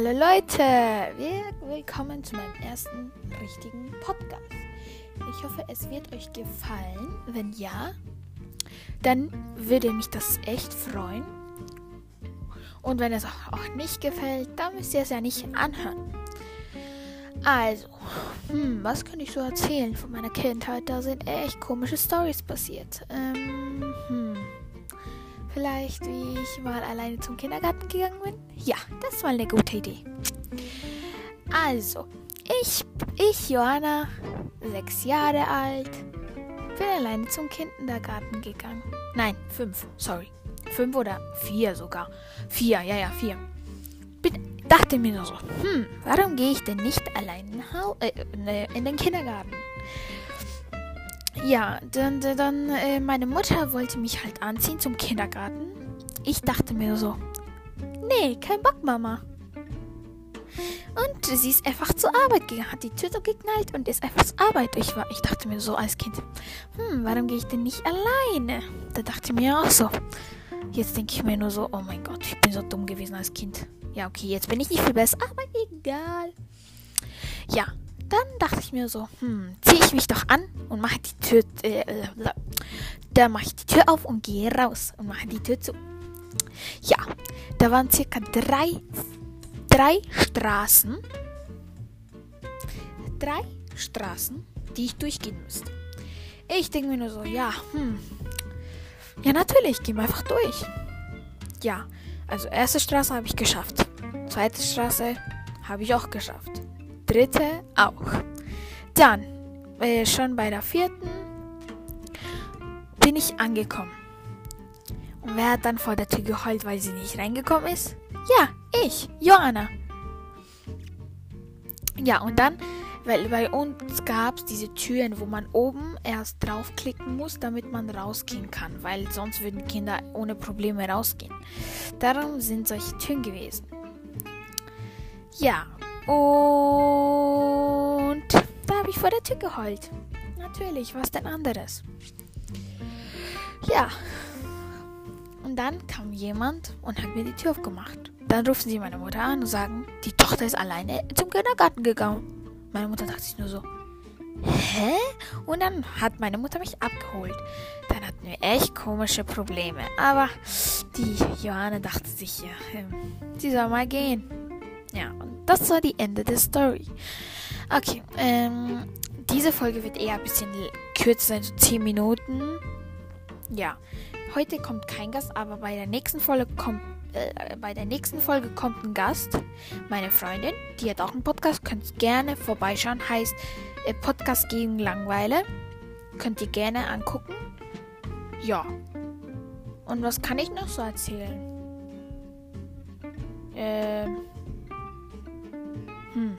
Hallo Leute, willkommen zu meinem ersten richtigen Podcast. Ich hoffe, es wird euch gefallen. Wenn ja, dann würde mich das echt freuen. Und wenn es auch nicht gefällt, dann müsst ihr es ja nicht anhören. Also, hm, was kann ich so erzählen von meiner Kindheit? Da sind echt komische Stories passiert. Ähm, hm. Vielleicht, wie ich mal alleine zum Kindergarten gegangen bin? Ja, das war eine gute Idee. Also, ich, ich, Johanna, sechs Jahre alt, bin alleine zum Kindergarten gegangen. Nein, fünf, sorry. Fünf oder vier sogar. Vier, ja, ja, vier. Bin, dachte mir nur so, hm, warum gehe ich denn nicht allein äh, in den Kindergarten? Ja, dann, dann äh, meine Mutter wollte mich halt anziehen zum Kindergarten. Ich dachte mir so, nee, kein Bock, Mama. Und sie ist einfach zur Arbeit gegangen, hat die Tür so geknallt und ist einfach zur Arbeit. Ich, war, ich dachte mir so als Kind, hm, warum gehe ich denn nicht alleine? Da dachte ich mir auch so. Jetzt denke ich mir nur so, oh mein Gott, ich bin so dumm gewesen als Kind. Ja, okay, jetzt bin ich nicht viel besser, aber egal. Ja, dann dachte ich mir so, hm, ziehe ich mich doch an und mache die Tür, äh, äh, da mache ich die Tür auf und gehe raus und mache die Tür zu. Ja, da waren circa drei, drei Straßen, drei Straßen, die ich durchgehen müsste. Ich denke mir nur so, ja, hm, ja natürlich, gehen wir einfach durch. Ja, also erste Straße habe ich geschafft, zweite Straße habe ich auch geschafft dritte auch. Dann, äh, schon bei der vierten, bin ich angekommen. Und wer hat dann vor der Tür geheult, weil sie nicht reingekommen ist? Ja, ich, Johanna. Ja, und dann, weil bei uns gab es diese Türen, wo man oben erst draufklicken muss, damit man rausgehen kann, weil sonst würden Kinder ohne Probleme rausgehen. Darum sind solche Türen gewesen. Ja, und da habe ich vor der Tür geheult. Natürlich, was denn anderes. Ja. Und dann kam jemand und hat mir die Tür aufgemacht. Dann rufen sie meine Mutter an und sagen, die Tochter ist alleine zum Kindergarten gegangen. Meine Mutter dachte sich nur so, hä? Und dann hat meine Mutter mich abgeholt. Dann hatten wir echt komische Probleme. Aber die Johanne dachte sich, ja, ähm, sie soll mal gehen. Ja, und das war die Ende der Story. Okay, ähm, diese Folge wird eher ein bisschen kürzer sein, so 10 Minuten. Ja, heute kommt kein Gast, aber bei der nächsten Folge kommt äh, bei der nächsten Folge kommt ein Gast, meine Freundin, die hat auch einen Podcast, könnt gerne vorbeischauen, heißt äh, Podcast gegen Langweile. Könnt ihr gerne angucken. Ja. Und was kann ich noch so erzählen? Ähm hm.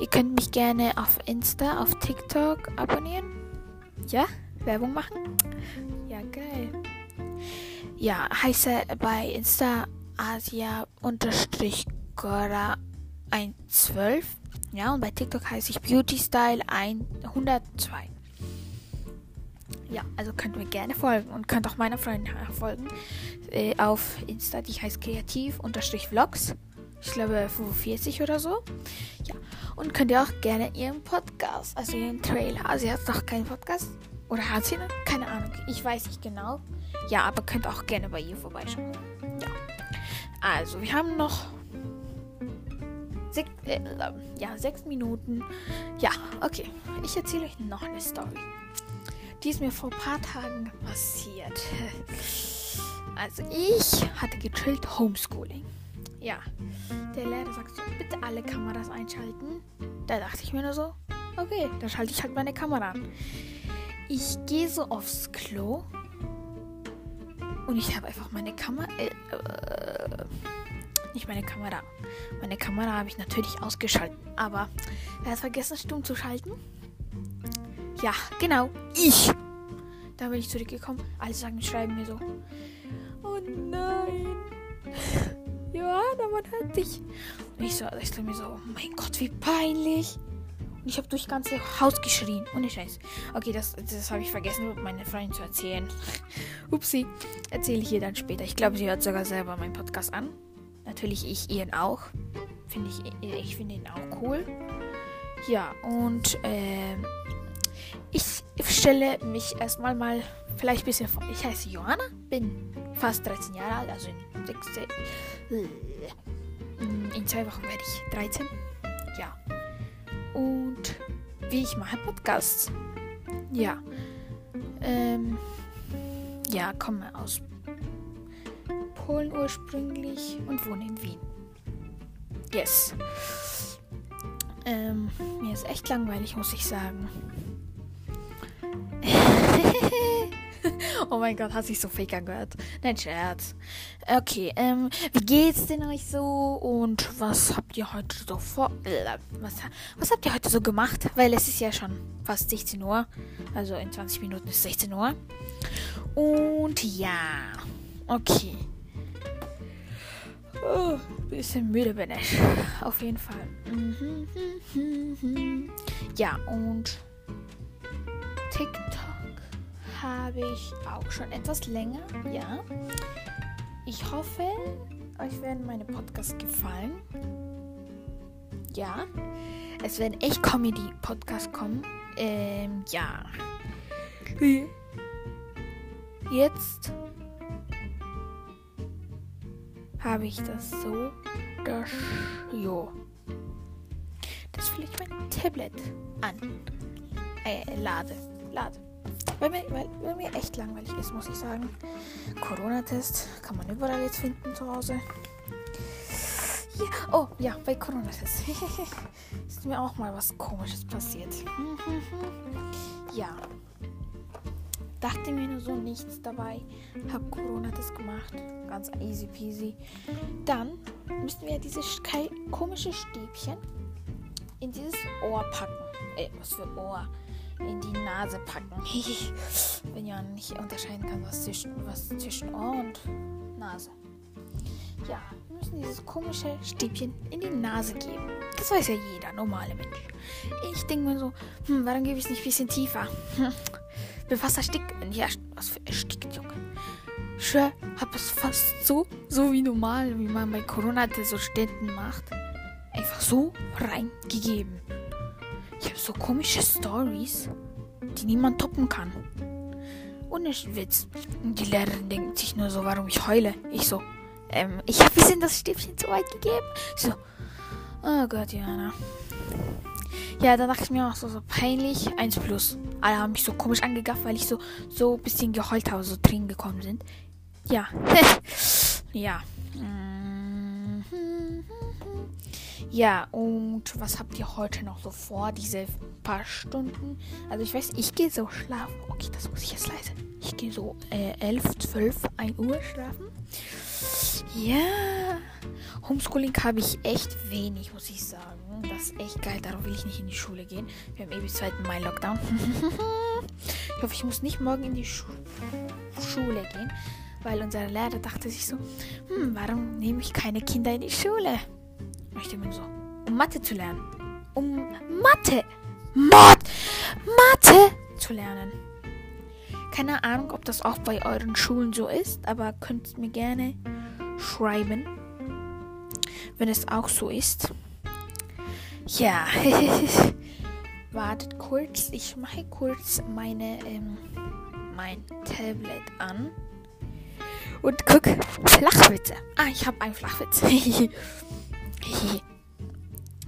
Ihr könnt mich gerne auf Insta, auf TikTok abonnieren. Ja, Werbung machen. Ja, geil. Ja, heiße bei Insta Asia-Gora112. Ja, und bei TikTok heiße ich Beauty Style 102. Ja, also könnt mir gerne folgen und könnt auch meiner Freundin folgen äh, auf Insta, die heißt kreativ-vlogs ich glaube 45 oder so. Ja, und könnt ihr auch gerne ihren Podcast, also ihren Trailer. Also, sie hat doch keinen Podcast. Oder hat sie noch? Keine Ahnung. Ich weiß nicht genau. Ja, aber könnt auch gerne bei ihr vorbeischauen. Ja. Also, wir haben noch sech, äh, ja, sechs Minuten. Ja, okay. Ich erzähle euch noch eine Story. Die ist mir vor ein paar Tagen passiert. Also, ich hatte gechillt Homeschooling. Ja. Der Lehrer sagt so, bitte alle Kameras einschalten. Da dachte ich mir nur so, okay, dann schalte ich halt meine Kamera an. Ich gehe so aufs Klo und ich habe einfach meine Kamera. Äh, äh, nicht meine Kamera. Meine Kamera habe ich natürlich ausgeschaltet. Aber wer hat vergessen, stumm zu schalten? Ja, genau. Ich. Da bin ich zurückgekommen. Alle sagen, schreiben mir so. Oh nein. Hört dich. Und ich so, ich mir so, mein Gott, wie peinlich. Und ich habe durch das ganze Haus geschrien. Ohne Scheiß. Okay, das, das habe ich vergessen, meine Freundin zu erzählen. Upsi. Erzähle ich ihr dann später. Ich glaube, sie hört sogar selber meinen Podcast an. Natürlich ich ihn auch. Finde ich, ich finde ihn auch cool. Ja, und äh, ich stelle mich erstmal mal vielleicht ein bisschen vor. Ich heiße Johanna, bin fast 13 Jahre alt, also in, 6, äh, in zwei Wochen werde ich 13. Ja. Und wie ich mache Podcasts. Ja. Ähm, ja, komme aus Polen ursprünglich und wohne in Wien. Yes. Ähm, mir ist echt langweilig, muss ich sagen. Oh mein Gott, hat sich so fake angehört. Nein, Scherz. Okay, ähm, wie geht's denn euch so? Und was habt ihr heute so vor? Was, was habt ihr heute so gemacht? Weil es ist ja schon fast 16 Uhr. Also in 20 Minuten ist 16 Uhr. Und ja, okay. Oh, bisschen müde bin ich. Auf jeden Fall. Ja, und TikTok habe ich auch schon etwas länger. Ja. Ich hoffe, euch werden meine Podcasts gefallen. Ja. Es werden echt Comedy-Podcasts kommen. Ähm, ja. Jetzt habe ich das so, dass, jo, das vielleicht mein Tablet an, äh, lade, lade. Weil mir, weil, weil mir echt langweilig ist, muss ich sagen. Corona-Test kann man überall jetzt finden zu Hause. Ja, oh, ja, bei Corona-Test ist mir auch mal was Komisches passiert. ja. Dachte mir nur so nichts dabei. Hab Corona-Test gemacht. Ganz easy peasy. Dann müssten wir dieses komische Stäbchen in dieses Ohr packen. Äh, was für Ohr? In die Nase packen. Wenn man nicht unterscheiden kann, was zwischen, was zwischen Ohr und Nase. Ja, wir müssen dieses komische Stäbchen in die Nase geben. Das weiß ja jeder normale Mensch. Ich denke mir so, hm, warum gebe ich es nicht ein bisschen tiefer? Bin fast erstickt. Ja, was für erstickt, Junge. Ich hab es fast so, so wie normal, wie man bei Corona so Ständen macht. Einfach so reingegeben. Ich habe so komische Stories, die niemand toppen kann. Ohne Witz. Die Lehrerin denkt sich nur so, warum ich heule. Ich so, ähm, ich habe bisschen das Stäbchen zu weit gegeben. So, oh Gott, Jana. Ja, da dachte ich mir auch so, so peinlich. 1 plus. Alle haben mich so komisch angegafft, weil ich so, so ein bisschen geheult habe, so Tränen gekommen sind. Ja. ja. Ja, und was habt ihr heute noch so vor, diese paar Stunden? Also ich weiß, ich gehe so schlafen. Okay, das muss ich jetzt leise. Ich gehe so äh, 11, 12, 1 Uhr schlafen. Ja. Homeschooling habe ich echt wenig, muss ich sagen. Das ist echt geil. Darum will ich nicht in die Schule gehen. Wir haben eh bis 2. Mai Lockdown. ich hoffe, ich muss nicht morgen in die Schu Schule gehen, weil unser Lehrer dachte sich so, hm, warum nehme ich keine Kinder in die Schule? Möchte man so, um Mathe zu lernen. Um Mathe, Mod, Mathe zu lernen. Keine Ahnung, ob das auch bei euren Schulen so ist, aber könnt mir gerne schreiben, wenn es auch so ist. Ja, wartet kurz. Ich mache kurz meine ähm, mein Tablet an und guck Flachwitze. Ah, ich habe einen Flachwitz.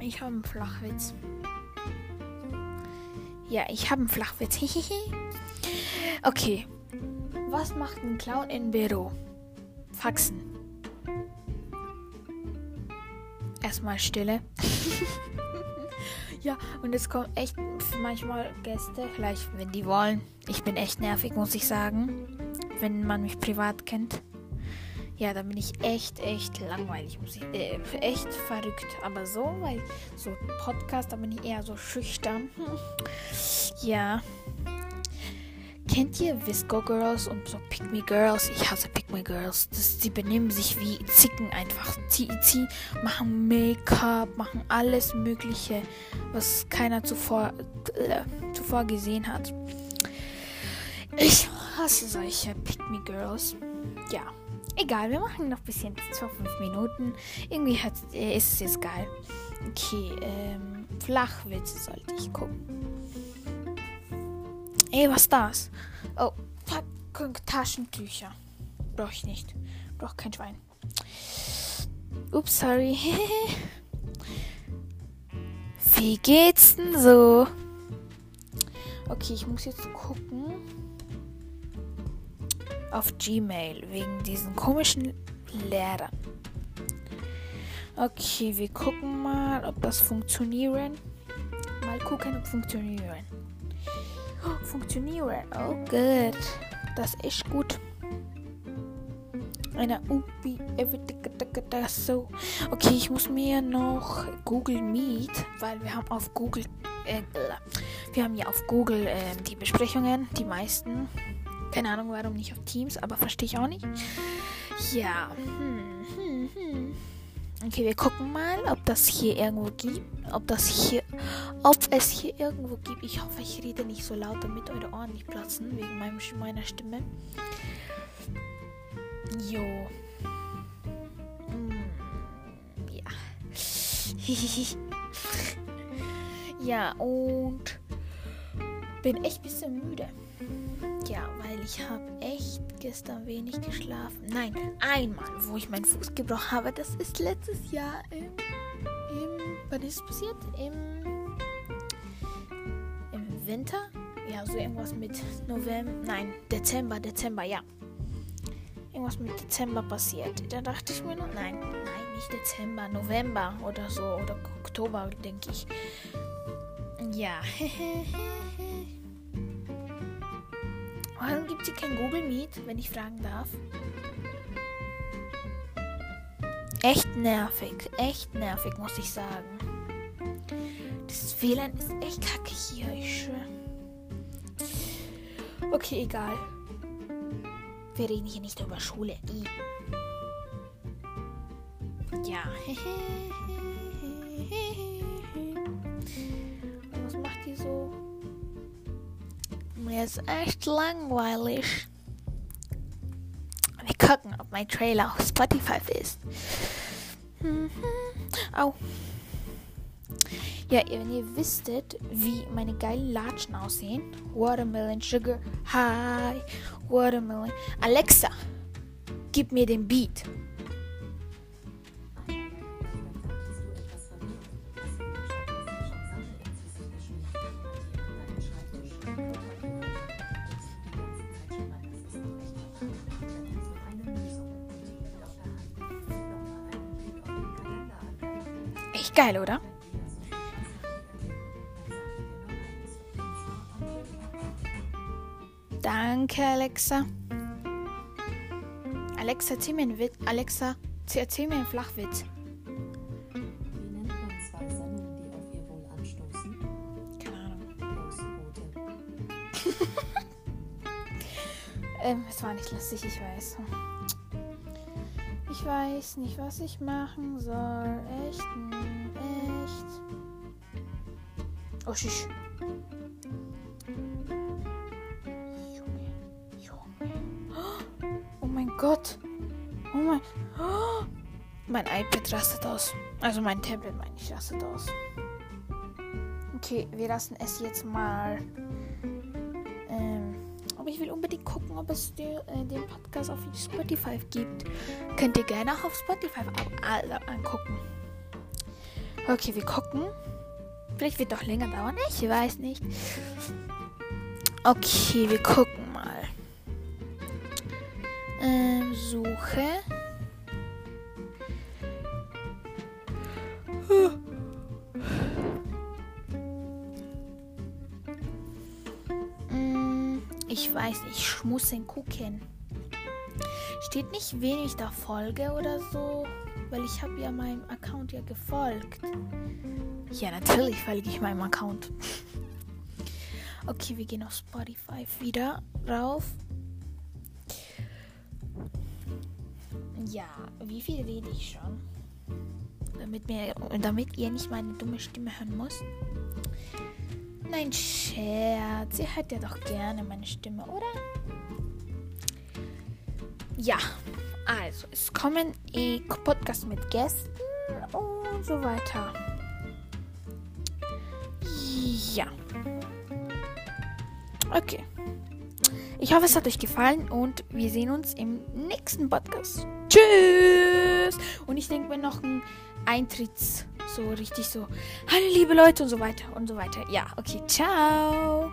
ich habe einen Flachwitz. Ja, ich habe einen Flachwitz. okay. Was macht ein Clown im Büro? Faxen. Erstmal Stille. ja, und es kommen echt manchmal Gäste, vielleicht wenn die wollen. Ich bin echt nervig, muss ich sagen. Wenn man mich privat kennt. Ja, da bin ich echt, echt langweilig, muss ich. Äh, echt verrückt. Aber so, weil so Podcast, da bin ich eher so schüchtern. ja. Kennt ihr Visco Girls und so Pick Me Girls? Ich hasse Pick Me Girls. Das, sie benehmen sich wie Zicken einfach. Sie machen Make-up, machen alles Mögliche, was keiner zuvor, äh, zuvor gesehen hat. Ich hasse solche Pick Me Girls. Ja. Egal, wir machen noch ein bisschen zu fünf Minuten. Irgendwie hat, äh, ist es jetzt geil. Okay, ähm, Flachwitze sollte ich gucken. Ey, was ist das? Oh, Packung Taschentücher. Brauche ich nicht. Brauche kein Schwein. Ups, sorry. Wie geht's denn so? Okay, ich muss jetzt gucken auf Gmail wegen diesen komischen Lehrern. Okay, wir gucken mal, ob das funktionieren. Mal gucken, ob funktionieren. Oh, funktionieren. Oh, gut. Das ist echt gut. Eine Ubi, das so. Okay, ich muss mir noch Google Meet, weil wir haben auf Google, äh, wir haben ja auf Google äh, die Besprechungen, die meisten. Keine Ahnung, warum nicht auf Teams, aber verstehe ich auch nicht. Ja. Hm, hm, hm. Okay, wir gucken mal, ob das hier irgendwo gibt. Ob das hier. Ob es hier irgendwo gibt. Ich hoffe, ich rede nicht so laut, damit eure Ohren nicht platzen, wegen meinem, meiner Stimme. Jo. Hm, ja. ja, und bin echt ein bisschen müde. Weil ich habe echt gestern wenig geschlafen. Nein, einmal, wo ich meinen Fuß gebrochen habe. Das ist letztes Jahr im. im wann ist es passiert? Im. Im Winter? Ja, so irgendwas mit November. Nein, Dezember, Dezember, ja. Irgendwas mit Dezember passiert. Da dachte ich mir noch, nein, nein, nicht Dezember, November oder so. Oder Oktober, denke ich. Ja. gibt es hier kein Google Meet, wenn ich fragen darf? Echt nervig, echt nervig, muss ich sagen. Das WLAN ist echt kacke hier, ich schwöre. Okay, egal. Wir reden hier nicht über Schule. Ja. Was Mir ist echt langweilig. Wir gucken, ob mein Trailer auf Spotify ist. Mhm. Au. Ja, wenn ihr wisstet, wie meine geilen Latschen aussehen. Watermelon Sugar High. Watermelon. Alexa, gib mir den Beat. Echt geil, oder? Danke, Alexa. Alexa, erzähl mir einen Witz. Alexa, erzähl mir einen Flachwitz. Ähm, es war nicht lustig, ich weiß. Ich weiß nicht, was ich machen soll. Echt, hm, echt. Oh, schisch. Junge, Junge. Oh mein Gott. Oh mein. Mein iPad rastet aus. Also mein Tablet, meine ich, rastet aus. Okay, wir lassen es jetzt mal. Will unbedingt gucken, ob es den, äh, den Podcast auf Spotify gibt. Könnt ihr gerne auch auf Spotify alle angucken. Okay, wir gucken. Vielleicht wird doch länger dauern. Ich weiß nicht. Okay, wir gucken mal. Ähm, Suche. Ich muss den gucken. Steht nicht wenig da Folge oder so, weil ich habe ja meinem Account ja gefolgt. Ja, natürlich folge ich meinem Account. Okay, wir gehen auf Spotify wieder rauf. Ja, wie viel rede ich schon? Damit, mir, damit ihr nicht meine dumme Stimme hören müsst. Nein, Scherz. Ihr hört ja doch gerne meine Stimme, oder? Ja, Also, es kommen eh Podcasts mit Gästen und so weiter. Ja. Okay. Ich hoffe, es hat euch gefallen und wir sehen uns im nächsten Podcast. Tschüss! Und ich denke mir noch ein Eintritts, so richtig so, hallo liebe Leute und so weiter und so weiter. Ja, okay, ciao!